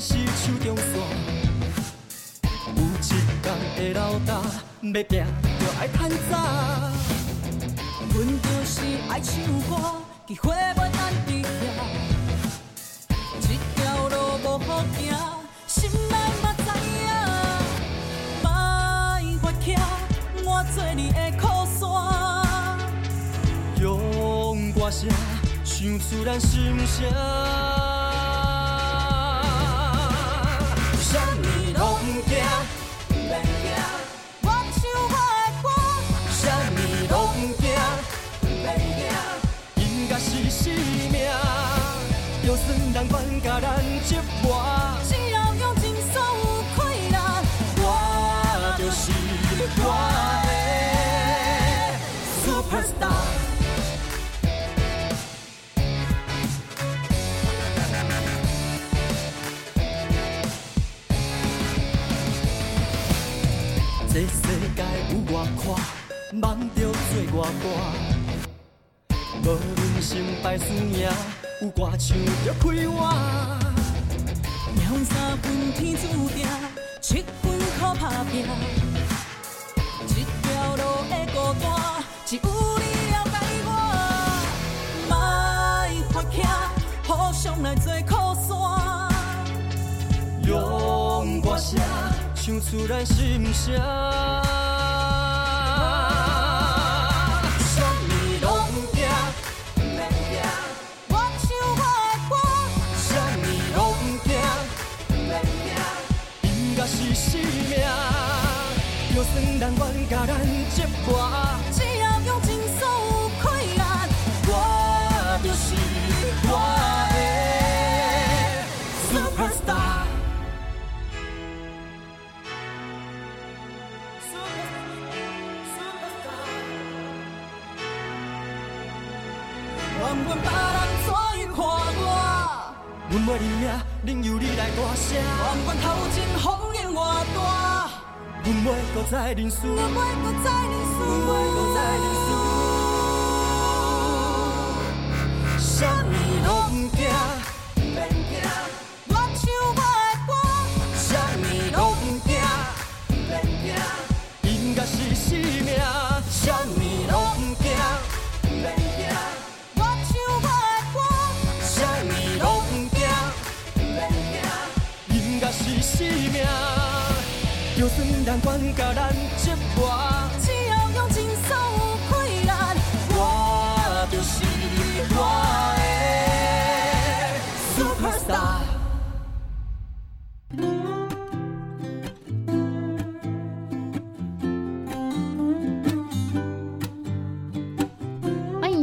是手中线，有一天会老大，要拼就爱趁早。阮就是爱唱歌，机会袂等伫遐。这条路无好行，心内嘛知影。莫发徛，我做你的靠山。用歌声唱出咱心声，物梦着做外大。无论成败输赢，有歌唱着开我。两三分天注定，七分靠打拼。一条路的孤单，只有你了解我。莫发徛，互相来做靠山。用歌声唱出咱心声。命，就算人愿甲咱折磨，只要用尽所有困难，我就是我的 superstar。愿阮别人怎样看我？阮要认命，任由你来大声。愿阮头前风，阮袂搁再认输，阮袂搁再认输，阮袂搁再认输。啥物拢惊，免惊，我唱我的歌。啥物拢惊，免惊，音乐是生命。算人管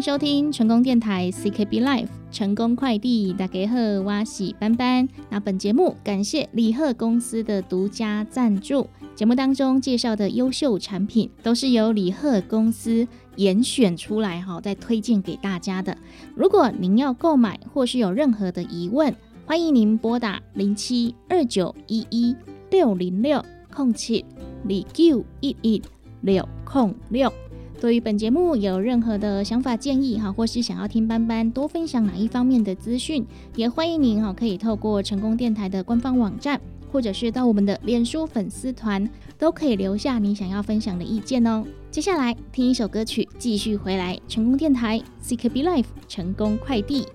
收听成功电台 CKB Life 成功快递，大家好，我是班班。那本节目感谢李贺公司的独家赞助。节目当中介绍的优秀产品，都是由李贺公司严选出来哈，再推荐给大家的。如果您要购买或是有任何的疑问，欢迎您拨打零七二九一一六零六空七二九一一六空六。对于本节目有任何的想法建议哈，或是想要听班班多分享哪一方面的资讯，也欢迎您哈可以透过成功电台的官方网站，或者是到我们的脸书粉丝团，都可以留下你想要分享的意见哦。接下来听一首歌曲，继续回来成功电台 CKB Life 成功快递。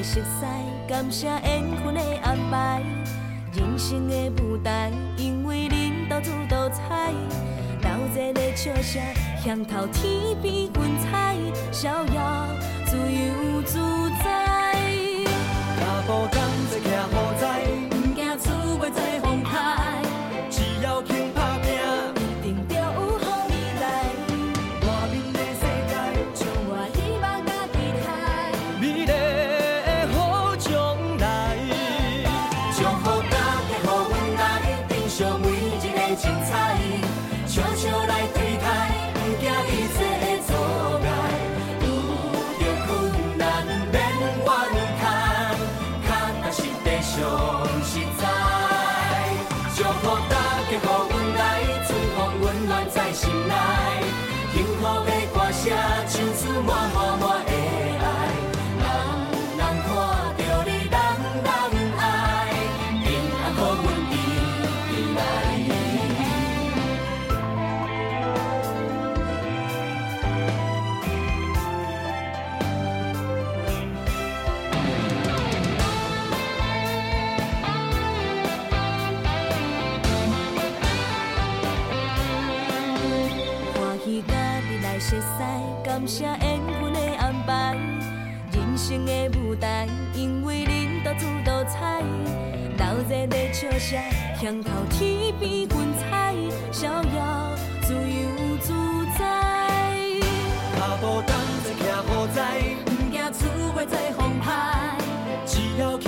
来熟悉，感谢缘分的安排。人生的舞台，因为恁斗主斗彩，闹热的笑声，向头天边云彩，逍遥自由自在。脚步同齐徛好精彩，笑笑来对待，不惊一切的阻碍。有到困难免怨叹，脚踏是地上实在。祝福大家好运来，春风温暖在心内，幸福的歌声唱出满。感谢缘分的安排。人生的舞台，因为恁多姿多彩，闹热的笑声，向头天边云彩，逍遥自由自在。脚步同齐徛好在，不惊厝外再风派，只要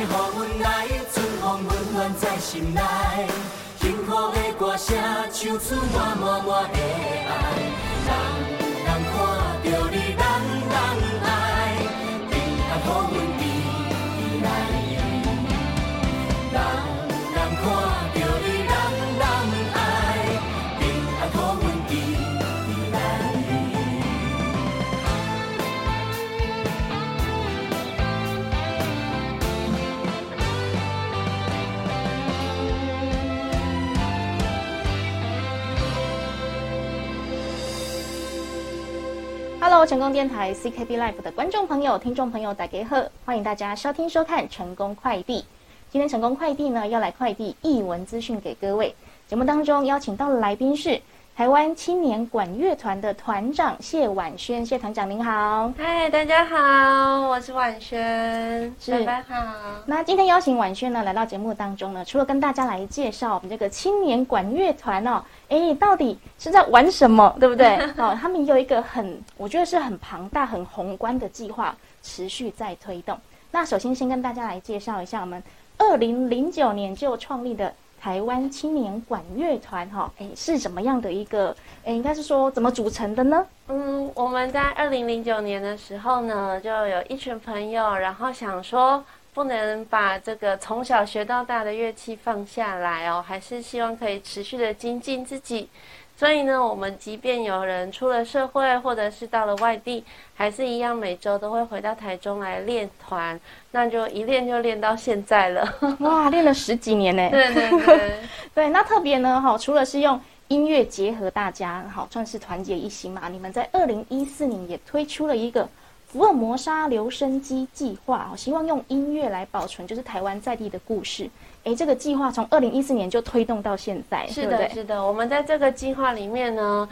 大家，予阮来春风温暖在心内，幸福的歌声唱出满满满的爱，成功电台 CKB Life 的观众朋友、听众朋友，大家好，欢迎大家收听收看成功快递。今天成功快递呢要来快递译文资讯给各位。节目当中邀请到的来宾是台湾青年管乐团的团长谢婉萱，谢团长您好。嗨，大家好，我是婉萱，是拜拜好。那今天邀请婉萱呢来到节目当中呢，除了跟大家来介绍我们这个青年管乐团哦，哎，到底是在玩什么，对不对？哦，他们有一个很，我觉得是很庞大、很宏观的计划，持续在推动。那首先先跟大家来介绍一下我们二零零九年就创立的台湾青年管乐团，哈，哎，是怎么样的一个，哎，应该是说怎么组成的呢？嗯，我们在二零零九年的时候呢，就有一群朋友，然后想说，不能把这个从小学到大的乐器放下来哦，还是希望可以持续的精进自己。所以呢，我们即便有人出了社会，或者是到了外地，还是一样每周都会回到台中来练团，那就一练就练到现在了。哇，练了十几年呢。对对对。对，那特别呢，哈，除了是用音乐结合大家，好，算是团结一心嘛。你们在二零一四年也推出了一个福尔摩沙留声机计划，哦，希望用音乐来保存就是台湾在地的故事。诶，这个计划从二零一四年就推动到现在，是的，对对？是的。我们在这个计划里面呢，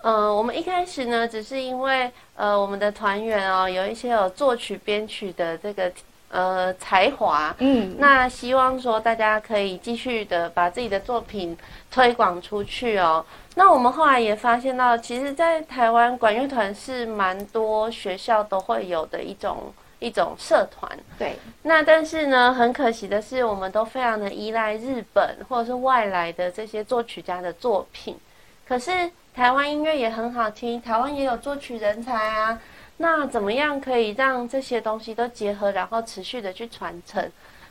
呃，我们一开始呢，只是因为呃，我们的团员哦，有一些有作曲编曲的这个呃才华，嗯，那希望说大家可以继续的把自己的作品推广出去哦。那我们后来也发现到，其实，在台湾管乐团是蛮多学校都会有的一种一种社团。对，那但是呢，很可惜的是，我们都非常的依赖日本或者是外来的这些作曲家的作品。可是台湾音乐也很好听，台湾也有作曲人才啊。那怎么样可以让这些东西都结合，然后持续的去传承？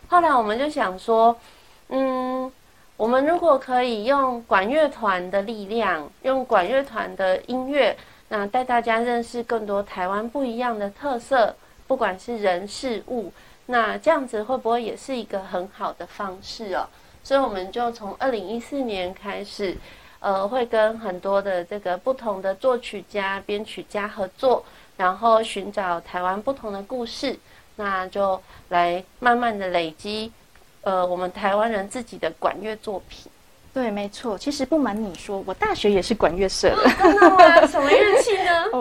后来我们就想说，嗯，我们如果可以用管乐团的力量，用管乐团的音乐，那带大家认识更多台湾不一样的特色，不管是人事物，那这样子会不会也是一个很好的方式哦？所以我们就从二零一四年开始，呃，会跟很多的这个不同的作曲家、编曲家合作，然后寻找台湾不同的故事，那就来慢慢的累积，呃，我们台湾人自己的管乐作品。对，没错。其实不瞒你说，我大学也是管乐社的，真的吗？什么乐器呢？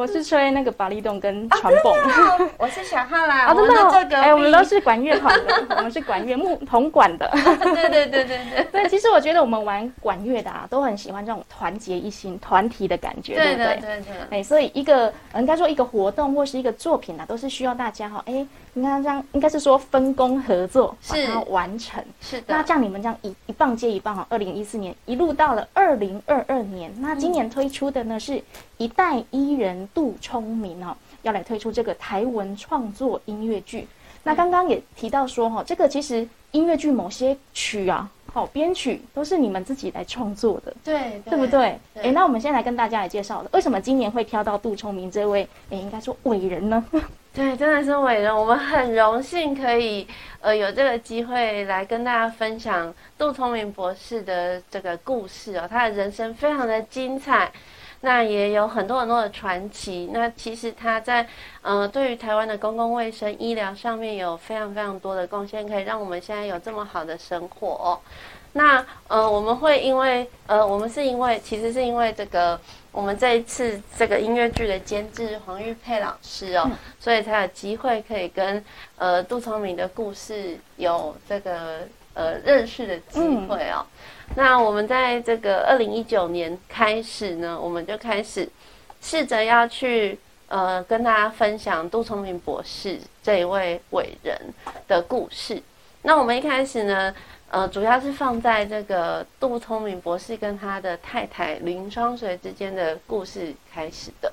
我是吹那个巴利洞跟传蹦。哦 我是小浩啦，啊，真的哦，这个哎，我们都是管乐团的，我们是管乐木铜管的。对对对对对。对，其实我觉得我们玩管乐的啊，都很喜欢这种团结一心、团体的感觉，对不对？对对对。哎，所以一个应该说一个活动或是一个作品啊，都是需要大家哈，哎，应该这样，应该是说分工合作把它完成。是的。那这样你们这样一一棒接一棒哈，二零一四年一路到了二零二二年，那今年推出的呢是一代伊人杜聪明哦，要来推出这个台文创作音乐剧。那刚刚也提到说哈，这个其实音乐剧某些曲啊，好编曲都是你们自己来创作的，对对不对？对哎，那我们先来跟大家来介绍的，为什么今年会挑到杜聪明这位，哎，应该说伟人呢？对，真的是伟人，我们很荣幸可以呃有这个机会来跟大家分享杜聪明博士的这个故事哦，他的人生非常的精彩。那也有很多很多的传奇。那其实他在呃对于台湾的公共卫生医疗上面有非常非常多的贡献，可以让我们现在有这么好的生活、那呃我们会因为呃我们是因为其实是因为这个我们这一次这个音乐剧的监制黄玉佩老师哦，所以才有机会可以跟呃杜聪明的故事有这个呃认识的机会哦。那我们在这个二零一九年开始呢，我们就开始试着要去呃跟大家分享杜聪明博士这一位伟人的故事。那我们一开始呢，呃，主要是放在这个杜聪明博士跟他的太太林双水之间的故事开始的。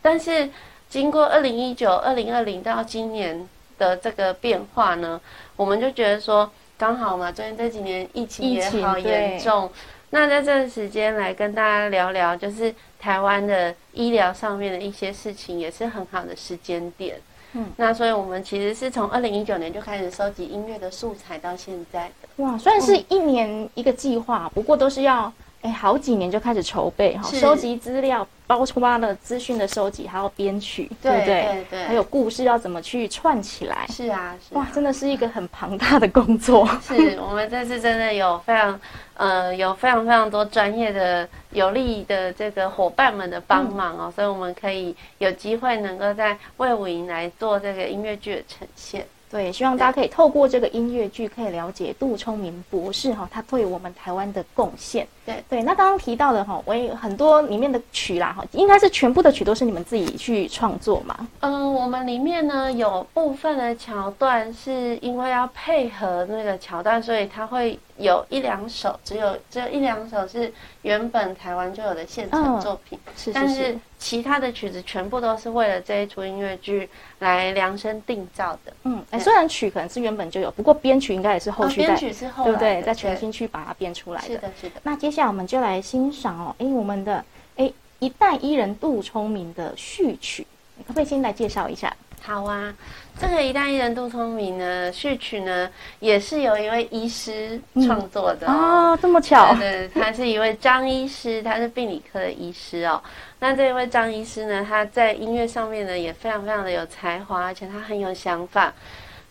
但是经过二零一九、二零二零到今年的这个变化呢，我们就觉得说。刚好嘛，最近这几年疫情也好严重，那在这个时间来跟大家聊聊，就是台湾的医疗上面的一些事情，也是很好的时间点。嗯，那所以我们其实是从二零一九年就开始收集音乐的素材到现在的。哇，虽然是一年一个计划，不过都是要哎好几年就开始筹备哈，收集资料。包括了资讯的收集，还有编曲，对不对？对对。还有故事要怎么去串起来？是啊，哇，真的是一个很庞大的工作。是我们这次真的有非常呃有非常非常多专业的有力的这个伙伴们的帮忙哦，所以我们可以有机会能够在魏武营来做这个音乐剧的呈现。对，希望大家可以透过这个音乐剧，可以了解杜聪明博士哈，他对我们台湾的贡献。对对，那刚刚提到的哈，我也很多里面的曲啦哈，应该是全部的曲都是你们自己去创作嘛？嗯，我们里面呢有部分的桥段是因为要配合那个桥段，所以它会有一两首，只有只有一两首是原本台湾就有的现成作品。是，但是其他的曲子全部都是为了这一出音乐剧来量身定造的。嗯，哎，虽然曲可能是原本就有，不过编曲应该也是后续编曲是后对不对？再重新去把它编出来的。是的，是的。那接下来我们就来欣赏哦，哎，我们的哎一代伊人杜聪明的序曲，可不可以先来介绍一下？好啊，这个一代艺人杜聪明呢，序曲呢也是由一位医师创作的哦，这么巧，对，他是一位张医师，他是病理科的医师哦。那这一位张医师呢，他在音乐上面呢也非常非常的有才华，而且他很有想法。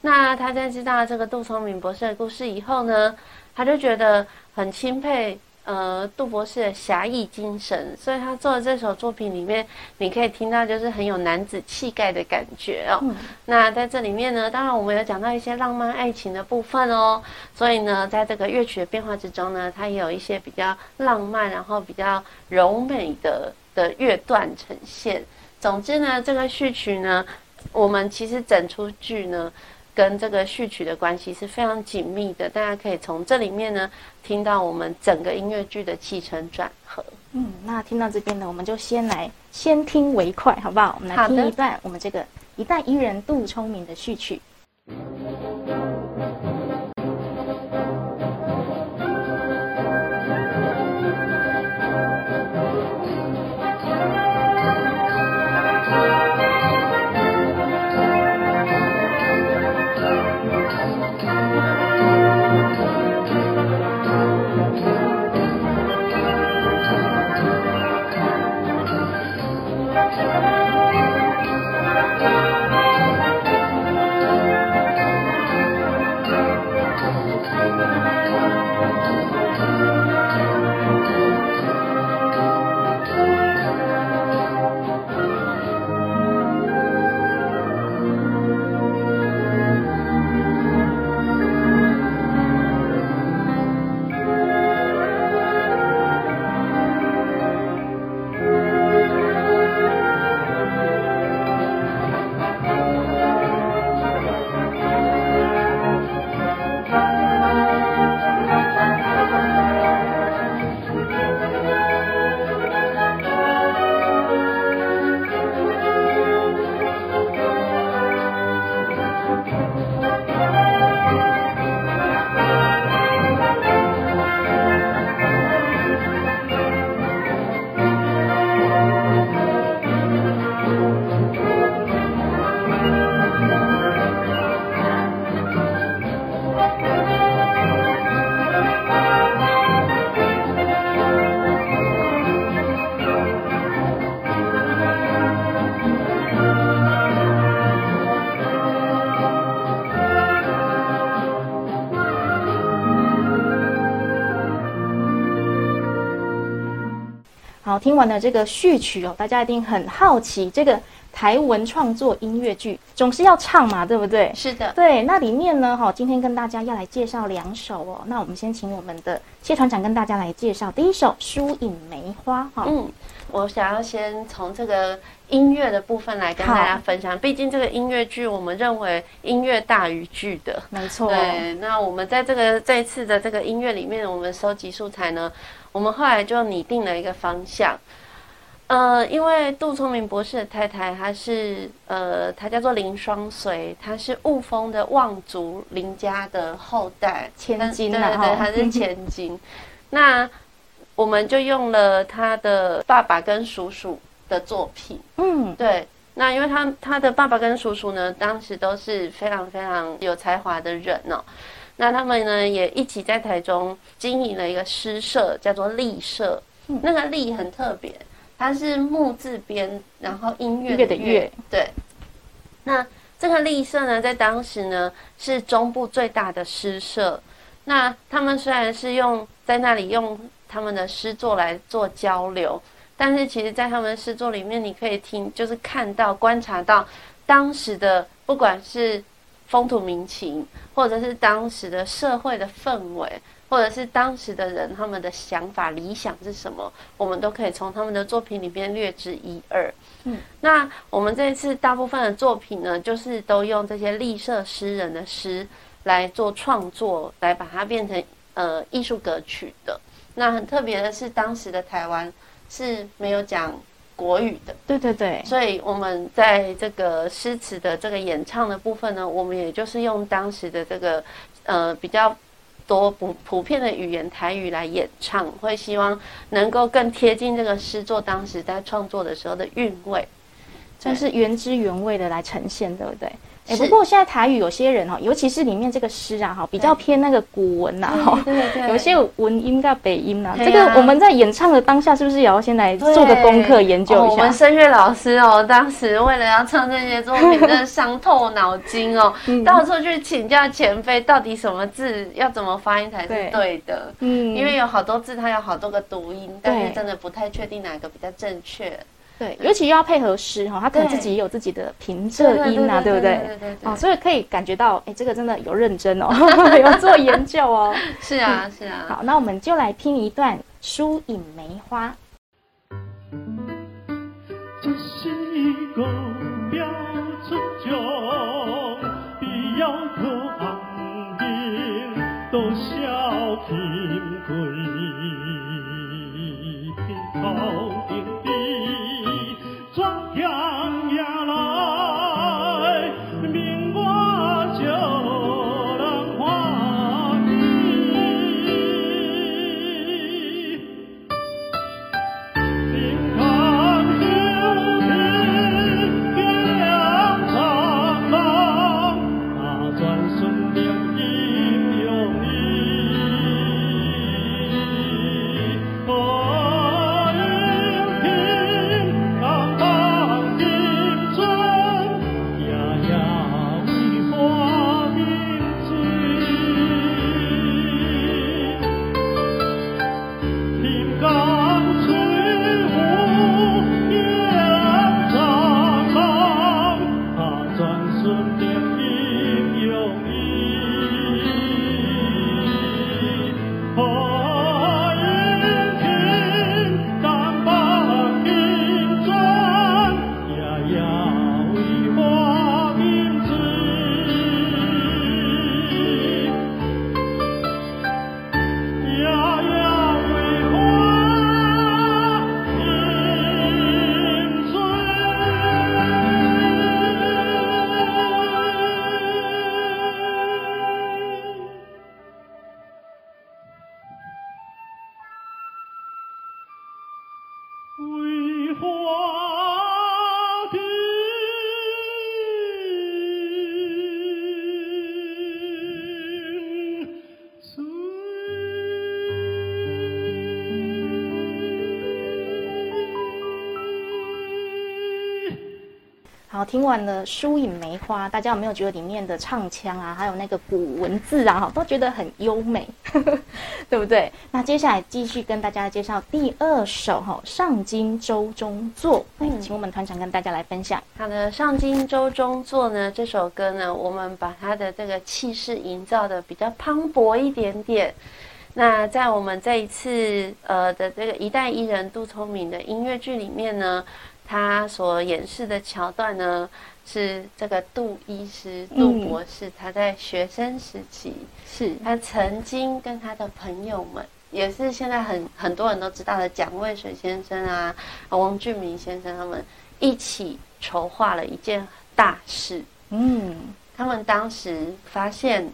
那他在知道这个杜聪明博士的故事以后呢，他就觉得很钦佩呃杜博士的侠义精神，所以他做的这首作品里面，你可以听到就是很有男子气概的感觉哦。那在这里面呢，当然我们有讲到一些浪漫爱情的部分哦，所以呢，在这个乐曲的变化之中呢，它也有一些比较浪漫，然后比较柔美的的乐段呈现。总之呢，这个序曲呢，我们其实整出剧呢。跟这个序曲的关系是非常紧密的，大家可以从这里面呢听到我们整个音乐剧的起承转合。嗯，那听到这边呢，我们就先来先听为快，好不好？我们来听一段我们这个一代伊人杜聪明的序曲。听完了这个序曲哦，大家一定很好奇，这个台文创作音乐剧总是要唱嘛，对不对？是的，对，那里面呢，哈，今天跟大家要来介绍两首哦。那我们先请我们的谢团长跟大家来介绍第一首《疏影梅花》哈。嗯，我想要先从这个音乐的部分来跟大家分享，毕竟这个音乐剧，我们认为音乐大于剧的。没错，对，那我们在这个这一次的这个音乐里面，我们收集素材呢，我们后来就拟定了一个方向。呃，因为杜聪明博士的太太，她是呃，她叫做林双随，她是雾峰的望族林家的后代，千金啊，对对对，她是千金。那我们就用了他的爸爸跟叔叔的作品，嗯，对。那因为他他的爸爸跟叔叔呢，当时都是非常非常有才华的人哦。那他们呢也一起在台中经营了一个诗社，叫做立社。那个立很特别，它是木字边，然后音乐音乐的乐，对。那这个立社呢，在当时呢是中部最大的诗社。那他们虽然是用在那里用他们的诗作来做交流，但是其实，在他们的诗作里面，你可以听，就是看到、观察到当时的不管是风土民情，或者是当时的社会的氛围，或者是当时的人他们的想法、理想是什么，我们都可以从他们的作品里边略知一二。嗯，那我们这一次大部分的作品呢，就是都用这些立社诗人的诗。来做创作，来把它变成呃艺术歌曲的。那很特别的是，当时的台湾是没有讲国语的，对对对。所以我们在这个诗词的这个演唱的部分呢，我们也就是用当时的这个呃比较多普普遍的语言台语来演唱，会希望能够更贴近这个诗作当时在创作的时候的韵味，算是原汁原味的来呈现，对不对？哎，不过现在台语有些人哈，尤其是里面这个诗啊哈，比较偏那个古文呐哈，有些文音跟北音呐。这个我们在演唱的当下，是不是也要先来做个功课研究一下？我们声乐老师哦，当时为了要唱这些作品，真的伤透脑筋哦，到处去请教前辈，到底什么字要怎么发音才是对的？嗯，因为有好多字它有好多个读音，但是真的不太确定哪个比较正确。对，尤其又要配合诗哈，他可能自己也有自己的平仄音啊，对不对？对对对。哦，所以可以感觉到，哎，这个真的有认真哦，有做研究哦。是啊，是啊。好，那我们就来听一段《疏影梅花》。这是一个好，听完了《疏影梅花》，大家有没有觉得里面的唱腔啊，还有那个古文字啊，哈，都觉得很优美，对不对？那接下来继续跟大家介绍第二首哈，《上京周中作》。请我们团长跟大家来分享。好的，《上京周中作》呢，这首歌呢，我们把它的这个气势营造的比较磅礴一点点。那在我们这一次呃的这个一代艺人杜聪明的音乐剧里面呢。他所演示的桥段呢，是这个杜医师、杜博士，他在学生时期，是他曾经跟他的朋友们，也是现在很很多人都知道的蒋渭水先生啊、王俊明先生，他们一起筹划了一件大事。嗯，他们当时发现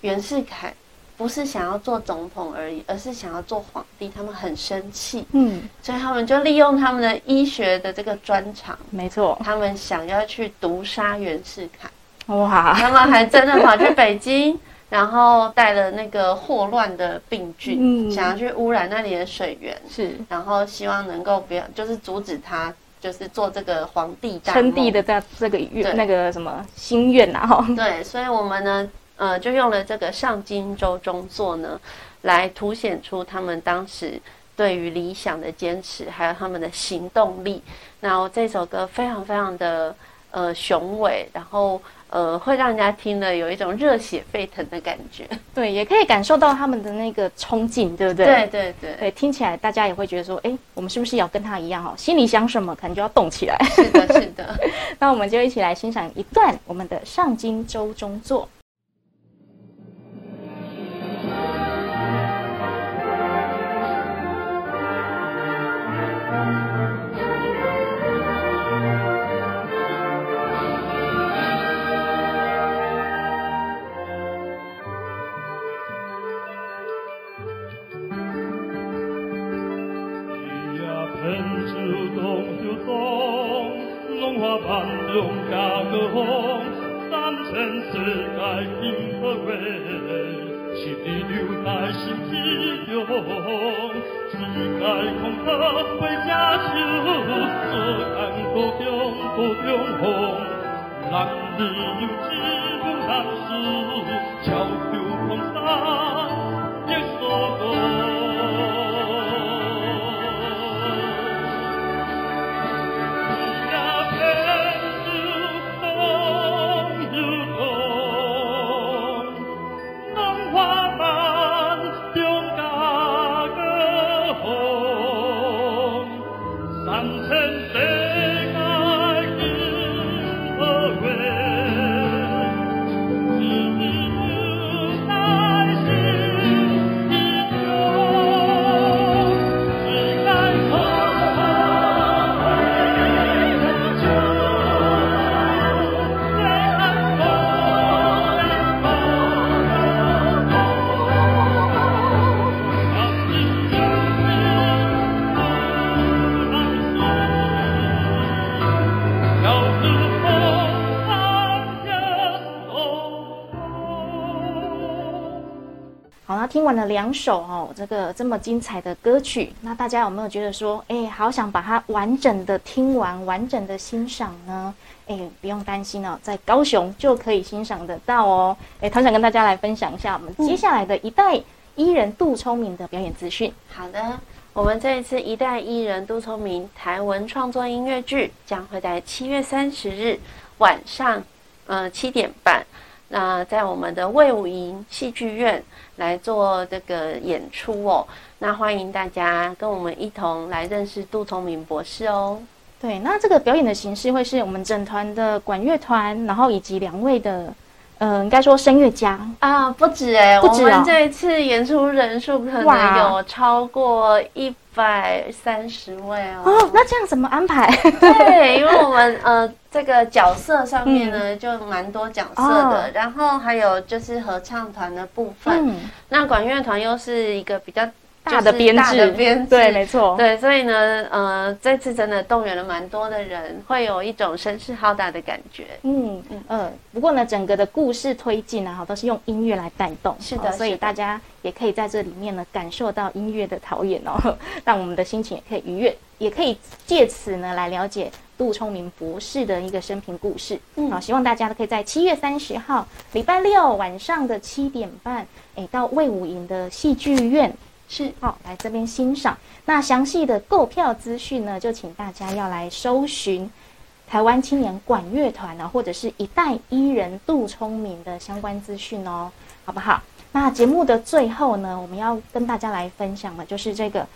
袁世凯。不是想要做总统而已，而是想要做皇帝。他们很生气，嗯，所以他们就利用他们的医学的这个专长，没错，他们想要去毒杀袁世凯。哇！他们还真的跑去北京，然后带了那个霍乱的病菌，想要去污染那里的水源，是，然后希望能够不要，就是阻止他，就是做这个皇帝称帝的这这个愿，那个什么心愿啊？哈，对，所以我们呢。呃，就用了这个上京州中作呢，来凸显出他们当时对于理想的坚持，还有他们的行动力。然后这首歌非常非常的呃雄伟，然后呃会让人家听了有一种热血沸腾的感觉。对，也可以感受到他们的那个冲劲，对不对？对对对。对，听起来大家也会觉得说，哎，我们是不是要跟他一样哦？心里想什么，可能就要动起来。是的，是的。那我们就一起来欣赏一段我们的上京周中作。听完了两首哦，这个这么精彩的歌曲，那大家有没有觉得说，哎，好想把它完整的听完，完整的欣赏呢？哎，不用担心哦，在高雄就可以欣赏得到哦。哎，他想跟大家来分享一下我们接下来的一代艺人杜聪明的表演资讯。好的，我们这一次一代艺人杜聪明台文创作音乐剧将会在七月三十日晚上，呃七点半。那在我们的魏武营戏剧院来做这个演出哦，那欢迎大家跟我们一同来认识杜聪明博士哦。对，那这个表演的形式会是我们整团的管乐团，然后以及两位的，呃，应该说声乐家啊，不止哎，不止我们这一次演出人数可能有超过一百三十位哦。哦，那这样怎么安排？对，因为我们呃。这个角色上面呢，就蛮多角色的，然后还有就是合唱团的部分，那管乐团又是一个比较大的编制，对，没错，对，所以呢，呃，这次真的动员了蛮多的人，会有一种声势浩大的感觉。嗯嗯嗯。不过呢，整个的故事推进呢，哈，都是用音乐来带动，是的，所以大家也可以在这里面呢，感受到音乐的陶冶哦，让我们的心情也可以愉悦。也可以借此呢来了解杜聪明博士的一个生平故事。嗯好，希望大家都可以在七月三十号礼拜六晚上的七点半，哎，到魏武营的戏剧院是好，来这边欣赏。那详细的购票资讯呢，就请大家要来搜寻台湾青年管乐团呢，或者是一代艺人杜聪明的相关资讯哦，好不好？那节目的最后呢，我们要跟大家来分享的就是这个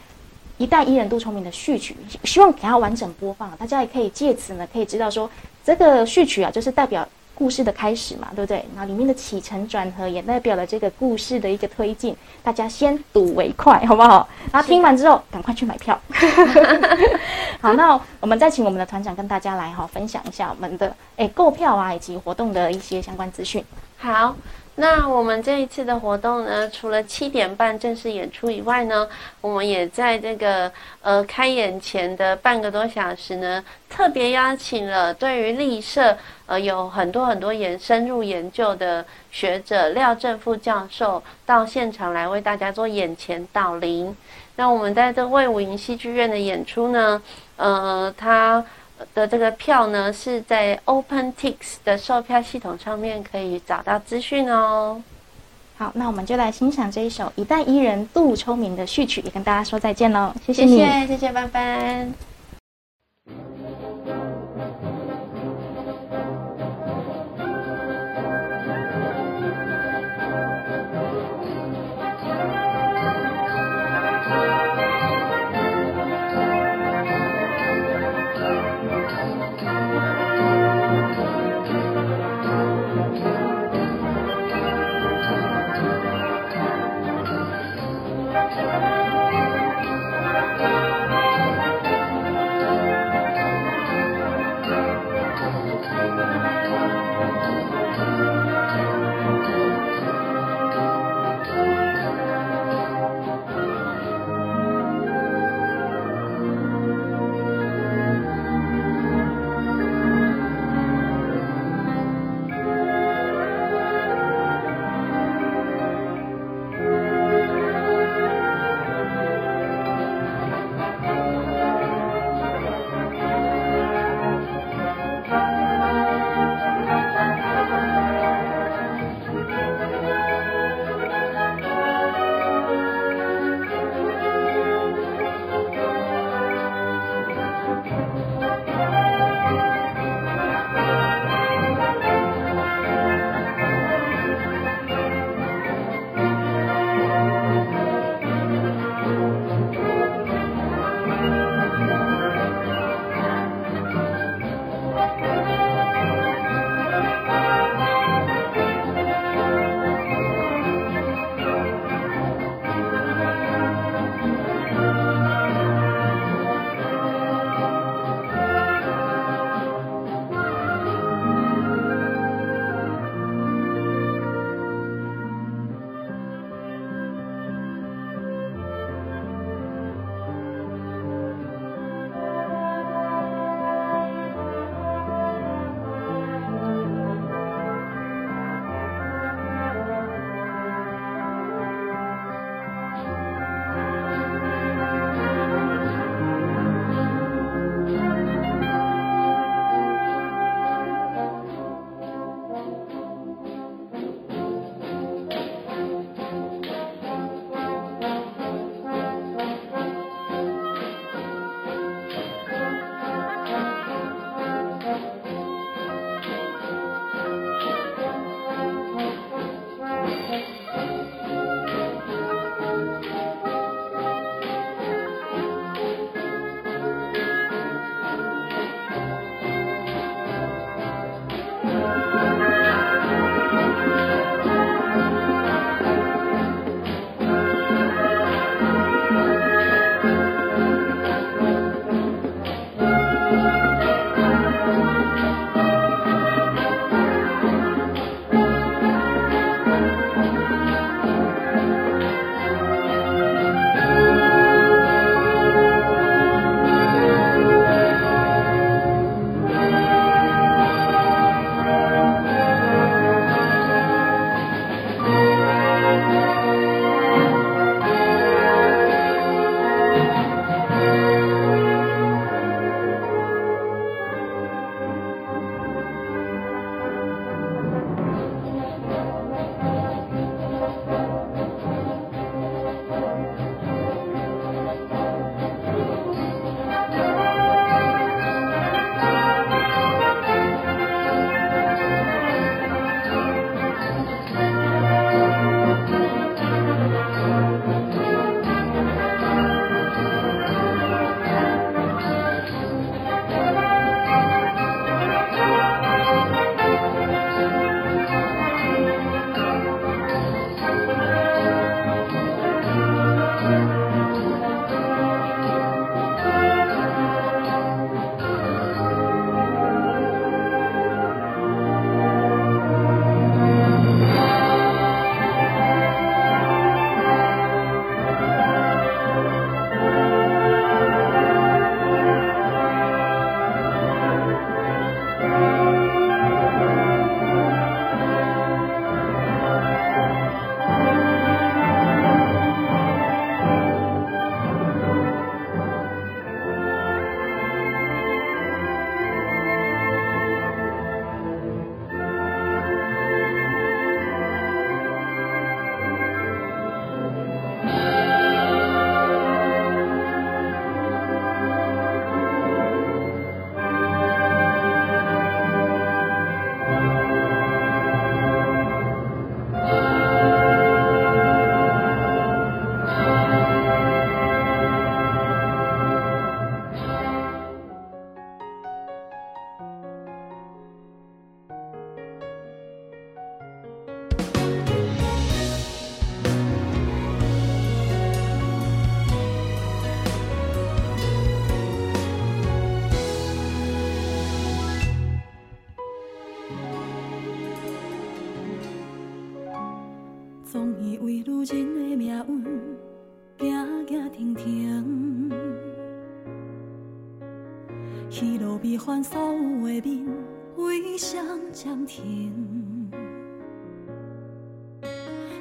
一代艺人杜聪明的序曲，希望给它完整播放，大家也可以借此呢，可以知道说这个序曲啊，就是代表故事的开始嘛，对不对？那里面的起承转合也代表了这个故事的一个推进，大家先睹为快，好不好？然后听完之后，赶快去买票。好，那我们再请我们的团长跟大家来哈分享一下我们的诶购票啊以及活动的一些相关资讯。好，那我们这一次的活动呢，除了七点半正式演出以外呢，我们也在这个呃开演前的半个多小时呢，特别邀请了对于立社呃有很多很多研深入研究的学者廖正副教授到现场来为大家做眼前导聆。那我们在这魏武营戏剧院的演出呢，呃，他的这个票呢是在 OpenTix 的售票系统上面可以找到资讯哦。好，那我们就来欣赏这一首一代伊人杜聪明的序曲，也跟大家说再见喽，谢谢谢你。谢谢谢班班。总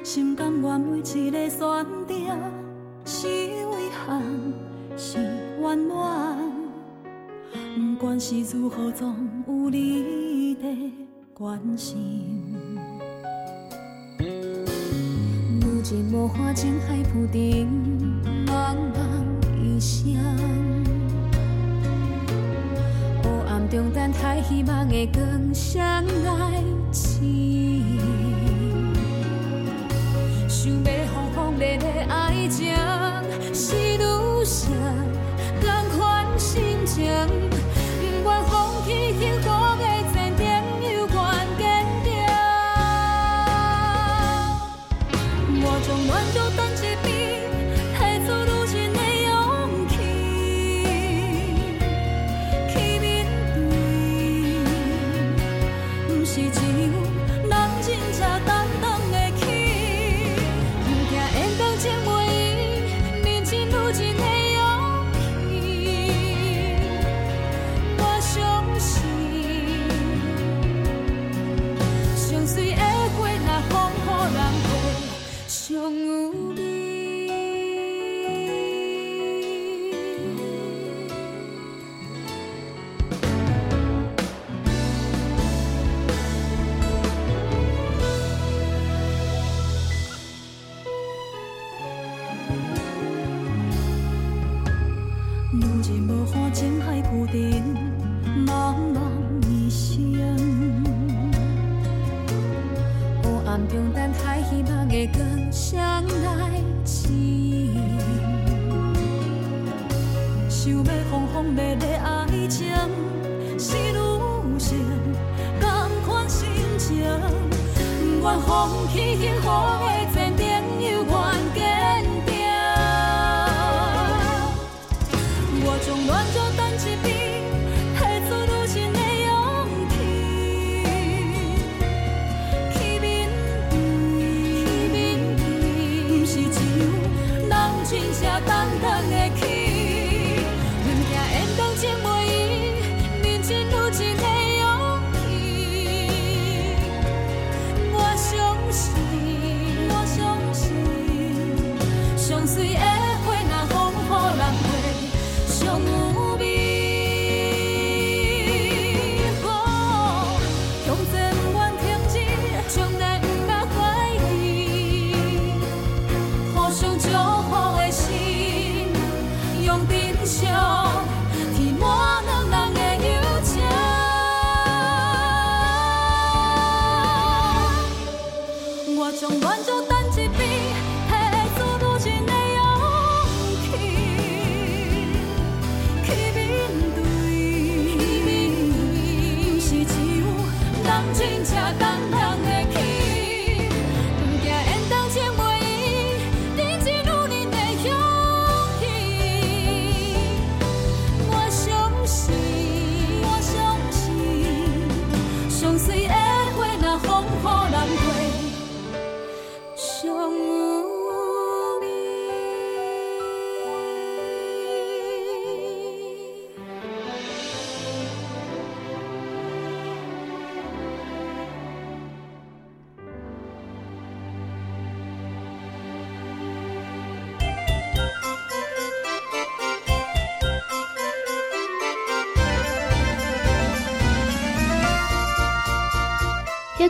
心甘愿每一个选择，是遗憾是圆满，不管是如何，总有你在关心。如今无花情海浮沉，茫茫一生。黑暗中等待希望的光，相爱情。dene 相爱情。想要轰轰烈烈爱情，是女性同款心情，不愿放弃幸福的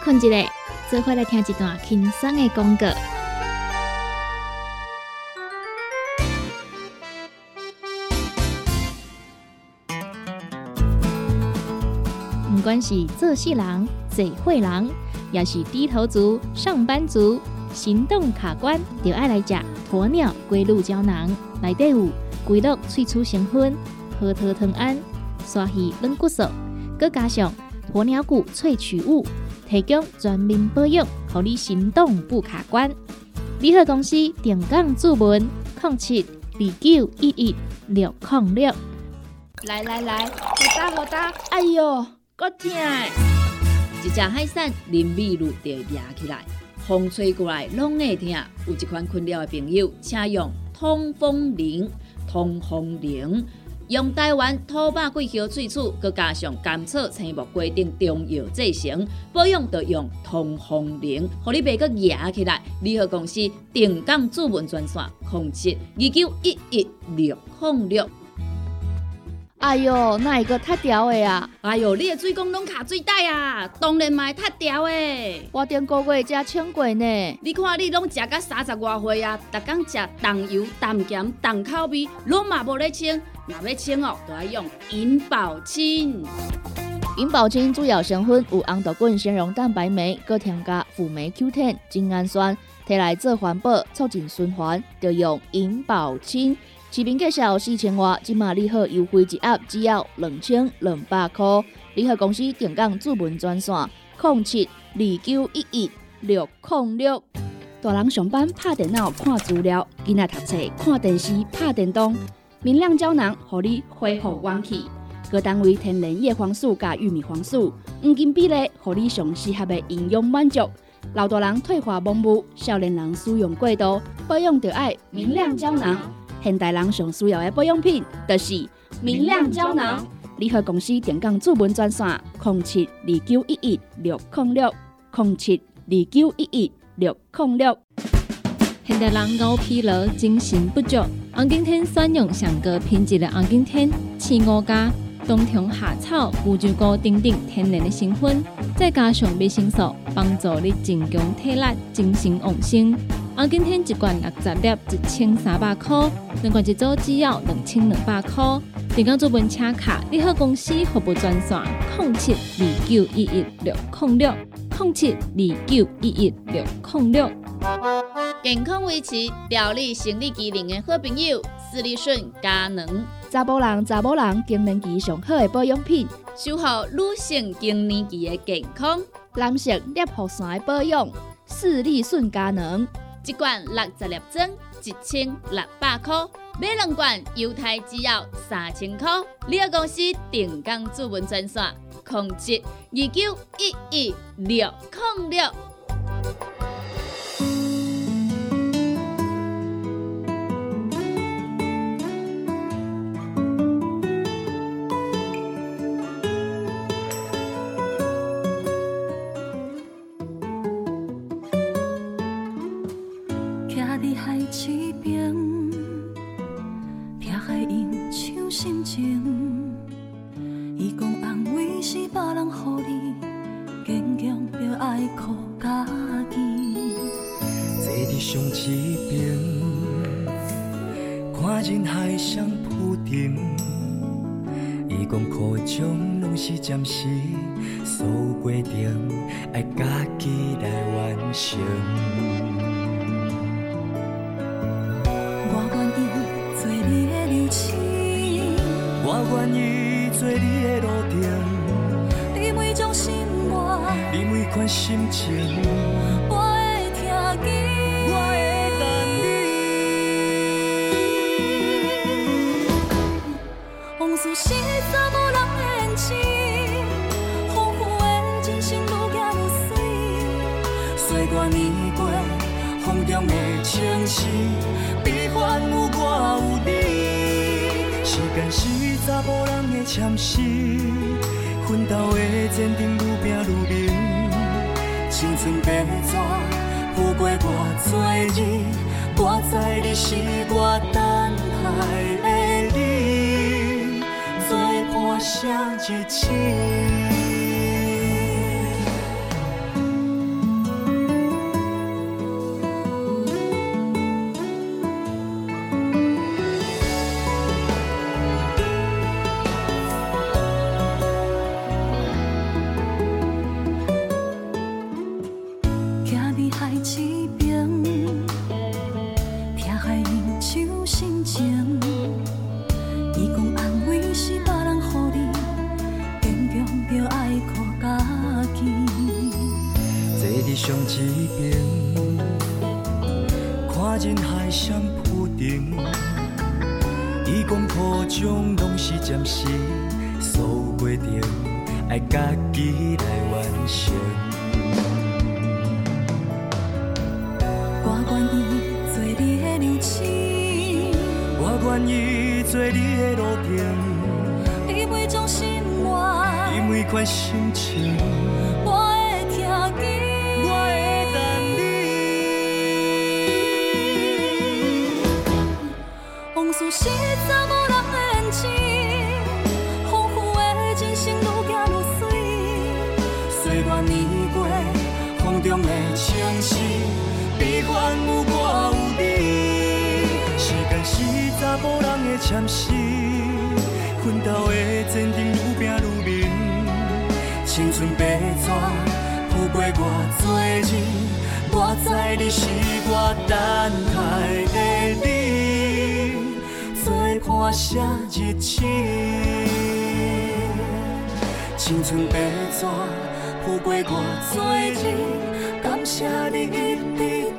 困一下，做伙来听一段轻松的广告。不管是做事人、做会人，也是低头族、上班族，行动卡关，就爱来食鸵鸟龟鹿胶囊。内底有龟鹿萃取成分、核桃藤胺、刷鱼软骨素，佮加上鸵鸟骨萃取物，提供全面保养，让你行动不卡关。联合公司定岗注文零七二九一一六零六。来来来，好打好打，哎哟，够痛的！一只海扇淋米露就压起来，风吹过来拢会痛。有一款困扰的朋友，请用通风灵。通风灵用台湾土白桂花萃取，佮加上甘草、青木规定中药制成，保养要用通风灵，互你袂佮野起来。联合公司定岗主文专线：控制二九一一六零六。哎哟，那一个太屌的啊！哎哟，你的水工拢卡水袋啊，当然嘛太屌的。我顶个月才称过呢。你看你拢食到三十外岁啊，逐工食重油、重咸、重口味，拢嘛无咧称。若要称哦，都要用银保清。银保清主要成分有红豆滚、纤溶蛋白酶，搁添加辅酶 Q10、精氨酸，摕来做环保、促进循环，就用银保清。市面介绍四千瓦，今马利好优惠一盒只要两千两百块。利好公司定岗主文专线：零七二九一一六零六。大人上班拍电脑看资料，囡仔读册看电视拍电动。明亮胶囊，互你恢复元气。各单位天然叶黄素加玉米黄素，黄金比例，互你上适合的营养满足。老大人退化盲目，少年人使用过度，保养就爱明亮胶囊。现代人上需要的保养品，就是明亮胶囊。联合公司电讲主文专线：零七二九一一六零六零七二九一一六零六。现代人熬疲劳，精神不足。红景天选用上个品质的红景天，青五加冬虫夏草、乌鸡菇等等天然的成分，再加上维生素，帮助你增强体力、精神旺盛。红景天一罐六十粒，一千三百块；两罐一组只要两千两百块。电工做本车卡，你好公司服务专线：零七二九一一六零六零七二九一一六零六。健康维持、调理生理机能的好朋友——斯利顺佳能。查甫人、查某人更年期上好的保养品，守护女性更年期的健康。男性尿护伞的保养，斯利顺佳能。一罐六十粒装，一千六百块；买两罐，犹太制药三千块。你个公司定岗主文专线：控制二九一一六零六。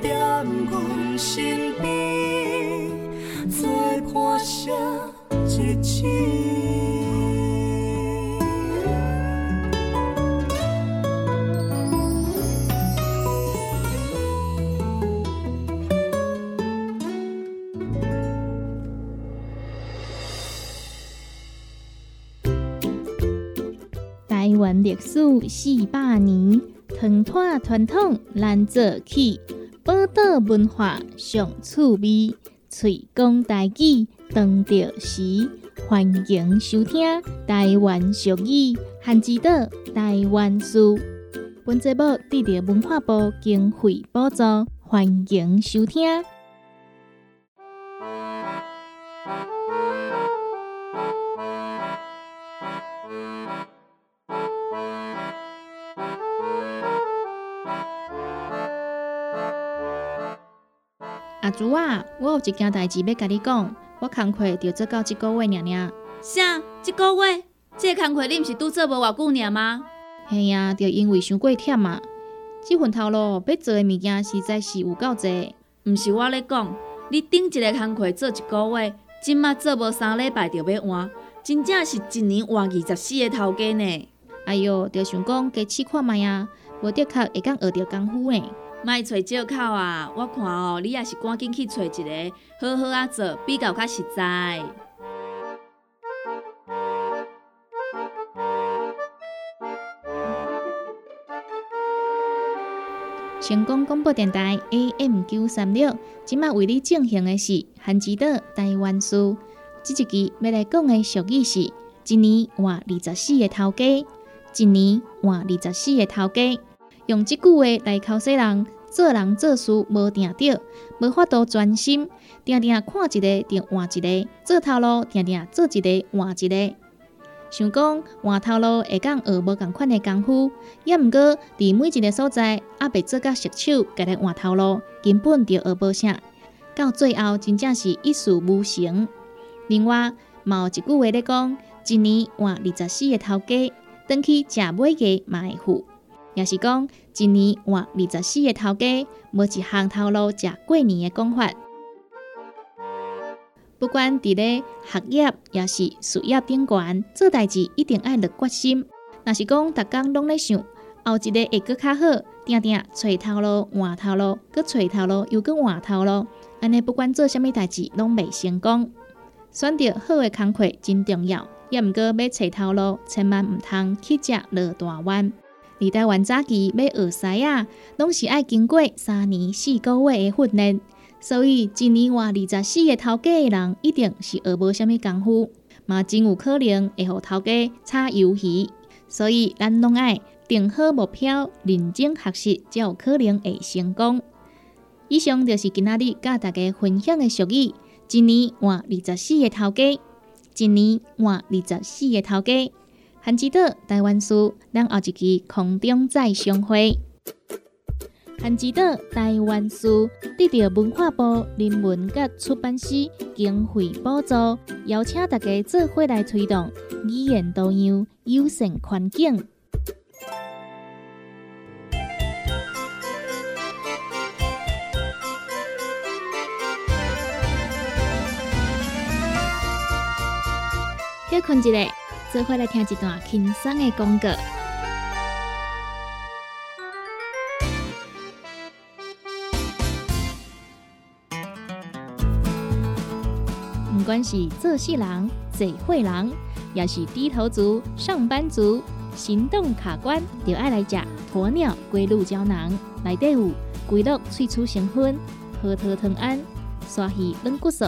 在阮身边，做看写日子。台湾历史四百年，传统传统难做起，宝岛文化上趣味，推广台语当着时，欢迎收听台湾俗语汉之岛台湾书。本节目得到文化部经费补助，欢迎收听。阿祖啊，我有一件代志要甲你讲，我工课就做到即个月尔尔。啥？一个月？这个工课你毋是拄做无偌久尔吗？嘿呀，就因为伤过忝啊。即份头路要做诶物件实在是有够济。毋是我咧讲，你顶一个工课做一个月，即马做无三礼拜就要换，真正是一年换二十四个头家呢。哎哟，就想讲加试看卖啊，无的确会当学着功夫呢。莫找借口啊！我看哦，你也是赶紧去找一个好好啊做，比较较实在。成功广播电台 AM 九三六，即马为你进行的是韩之岛台湾书。这一期要来讲的俗语是：一年换二十四个头家，一年换二十四个头家。用即句话来考说人做人做事无定着，无法度专心，定定看一个就换一个，做头路定定做一个换一个。想讲换头路会讲学无共款的功夫，也毋过伫每一个所在也未做甲熟手，家来换头路，根本就学无啥，到最后真正是一事无成。另外，嘛有一句话咧讲：一年换二十四个头家，转去食尾价嘛会富。也是讲一年换二十四个头家，无一项头路食过年的讲法。不管伫咧学业也是事业顶悬，做代志一定爱落决心。若是讲逐工拢咧想后一个会搁较好，定定找头路换头路，搁找头路又搁换头路，安尼不管做啥物代志拢袂成功。选择好的工课真重要，也毋过要找头路，千万毋通去食落大弯。伫台湾早期要学师啊，拢是爱经过三年四个月的训练。所以，一年换二十四个头家的人，一定是学无虾米功夫，嘛真有可能会互头家炒鱿鱼。所以，咱拢爱定好目标，认真学习，才有可能会成功。以上就是今仔日甲大家分享的俗语：一年换二十四个头家，一年换二十四个头家。韩之岛台湾书，咱后一期空中再相会。韩之岛台湾书得到文化部人文甲出版社经费补助，邀请大家做伙来推动语言多样、友善环境。困一下，做伙来听一段轻松的广告。毋管是做事人、嘴会人，也是低头族、上班族，行动卡关，就爱来吃鸵鸟龟鹿胶囊。内底有龟鹿萃取成分、核桃藤胺、刷鱼软骨素，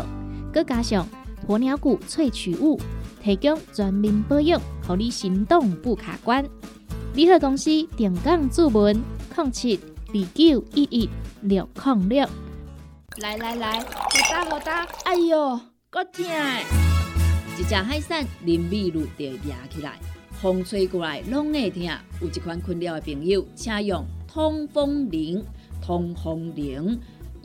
佮加上鸵鸟骨萃取物，提供全面保养，让你行动不卡关。联合公司定岗注文：零七二九一一六零六。来来来，好打好打，哎哟，够痛！一只海扇淋米露就压起来，风吹过来拢会痛。有一款困扰的朋友，请用通风铃、通风铃，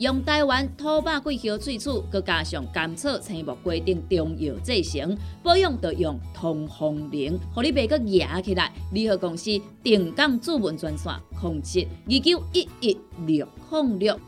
用台湾土白桂花萃取，佮加上甘草、青木、规定中药制成，保养要用通风铃，互你袂佮压起来。联合公司定岗主文专线：控制二九一一六六。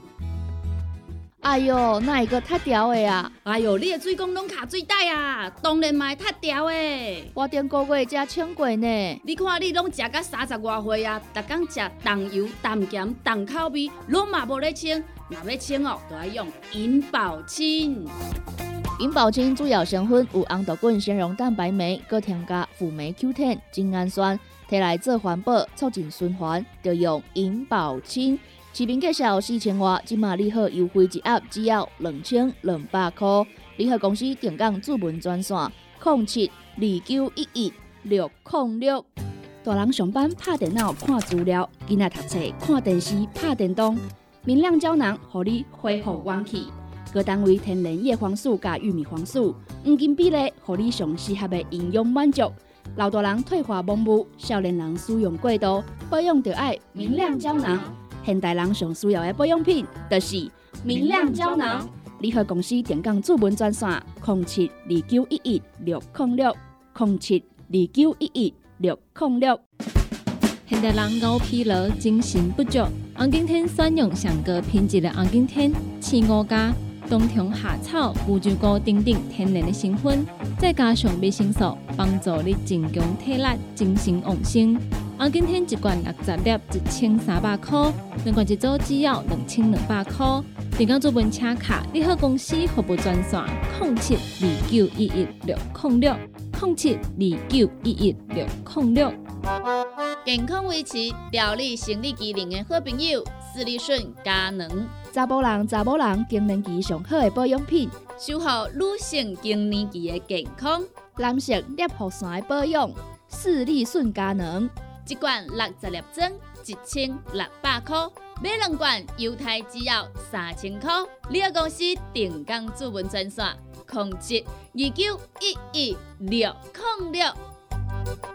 哎哟，那一个太屌的啊！哎哟，你的水工拢卡水袋啊，当然嘛太屌的。我顶个月才称过呢。你看你拢食到三十外岁啊，逐天食重油、重咸、重口味，拢嘛无咧称。若要称哦，就要用银保清。银保清主要成分有红豆滚、纤溶蛋白酶，搁添加辅酶 Q10、精氨酸，摕来做环保、促进循环，就用银保清。市面介绍四千瓦，今马利好优惠一盒只要两千两百块。利好公司定岗主文专线：零七二九一一六零六。大人上班拍电脑看资料，囡仔读册看电视拍电动。明亮胶囊，互你恢复元气。各单位天然叶黄素加玉米黄素，黄金比例，互你上适合的营养满足。老大人退化盲目，少年人使用过度，保养就要明亮胶囊。现代人上需要的保养品，就是明亮胶囊。联合公司电讲主文专线：零七二九一一六零六零七二九一一六零六。现代人熬疲劳、精神不足，红景天选用上个品质的红景天青五加冬虫夏草、乌鸡膏等等天然的成分，再加上维生素，帮助你增强体力、精神旺盛。红景天一罐六十粒，一千三百块；两罐一组，只要两千两百块。订购做本车卡，你好公司服务专线：零七二九一一六零六零七二九一一六零六。健康维持、调理生理机能的好朋友——斯利顺佳能，查甫人、查某人更年期上好的保养品，守护女性更年期的健康。男性尿酸的保养，斯利顺佳能。一罐六十粒装，一千六百块；买两罐，犹太只要三千块。你个公司定岗主文专线：控制二九一一六零六。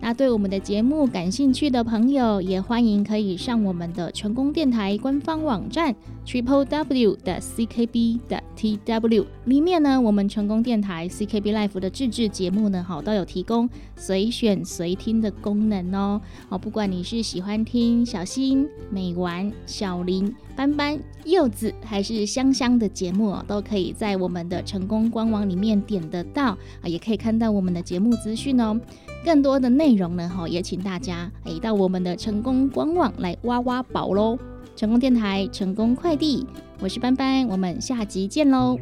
那对我们的节目感兴趣的朋友，也欢迎可以上我们的成功电台官方网站 triple w 的 ckb 的 tw 里面呢，我们成功电台 ckb life 的自制节目呢，好都有提供随选随听的功能哦。哦，不管你是喜欢听小新、美丸、小林、斑斑、柚子，还是香香的节目哦，都可以在我们的成功官网里面点得到啊，也可以看到我们的节目资讯哦。更多的内容呢，哈，也请大家诶到我们的成功官网来挖挖宝喽！成功电台，成功快递，我是班班，我们下集见喽！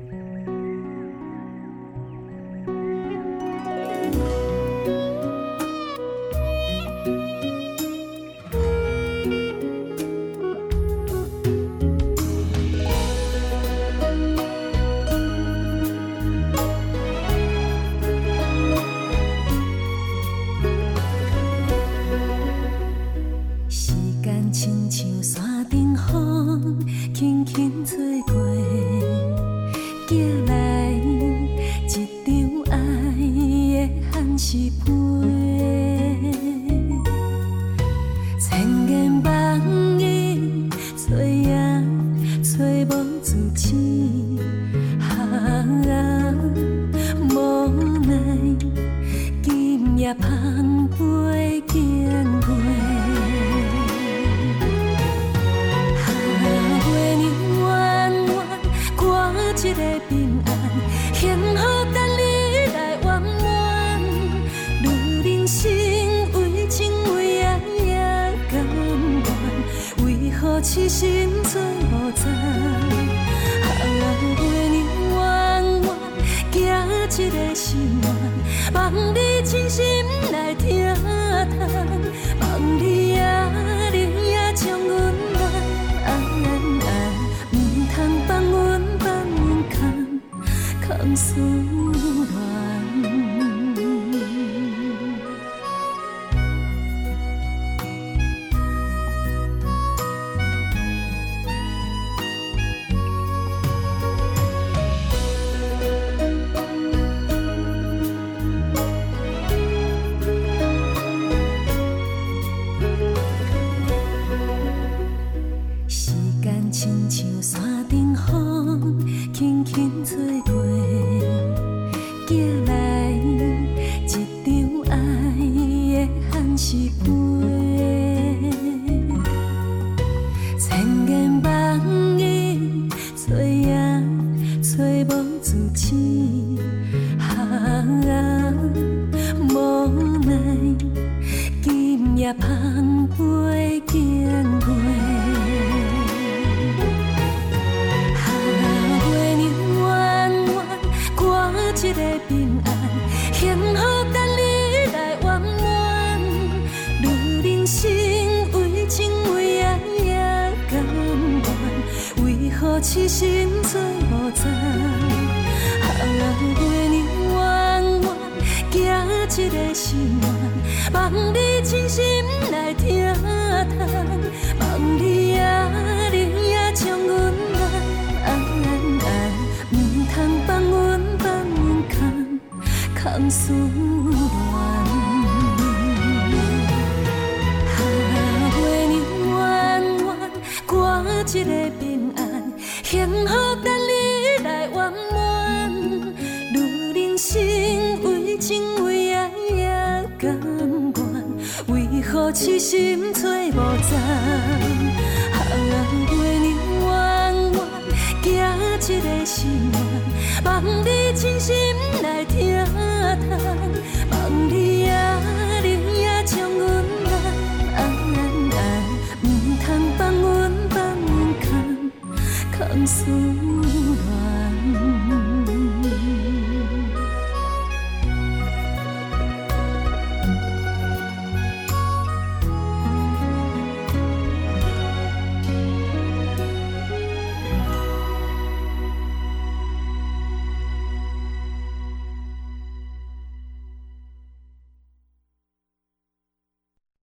起步。今夜芳菲见过，啊，月娘弯弯，挂一个平安，幸好等你来圆满。女人心为情为爱也甘愿，为何痴心做无知？啊，月娘弯弯，行一个心愿，望你心来听谈，望你啊，你啊将阮爱爱爱，唔通放阮放阮空空思痴心找无知？